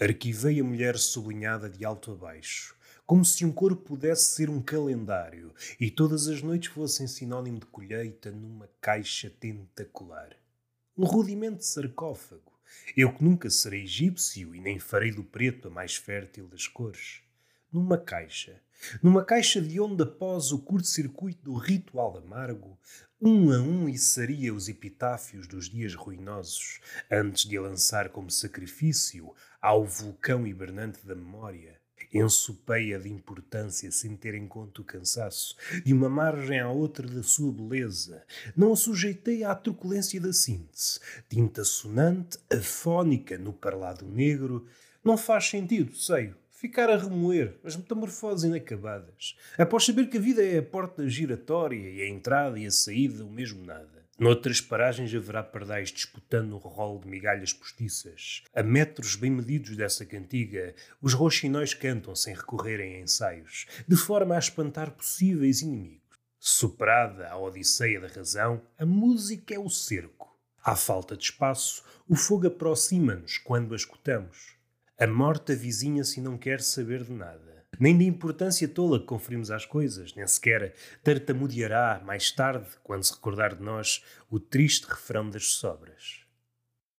Arquivei a mulher sublinhada de alto a baixo, como se um corpo pudesse ser um calendário e todas as noites fossem sinónimo de colheita numa caixa tentacular. Um rudimento de sarcófago. Eu que nunca serei egípcio e nem farei do preto a mais fértil das cores. Numa caixa. Numa caixa de onde, após o curto-circuito do ritual amargo, um a um içaria os epitáfios dos dias ruinosos, antes de a lançar como sacrifício ao vulcão hibernante da memória. Ensopeia de importância sem ter em conta o cansaço, de uma margem à outra da sua beleza. Não a sujeitei à truculência da síntese. Tinta sonante, afónica no parlado negro. Não faz sentido, sei. Ficar a remoer as metamorfoses inacabadas, após saber que a vida é a porta giratória e a entrada e a saída o mesmo nada. Noutras paragens haverá pardais disputando o rol de migalhas postiças. A metros bem medidos dessa cantiga, os roxinóis cantam sem recorrerem a ensaios, de forma a espantar possíveis inimigos. Superada a odisseia da razão, a música é o cerco. À falta de espaço, o fogo aproxima-nos quando a escutamos. A morte avizinha-se e não quer saber de nada nem da importância tola que conferimos às coisas, nem sequer tartamudeará mais tarde, quando se recordar de nós, o triste refrão das sobras.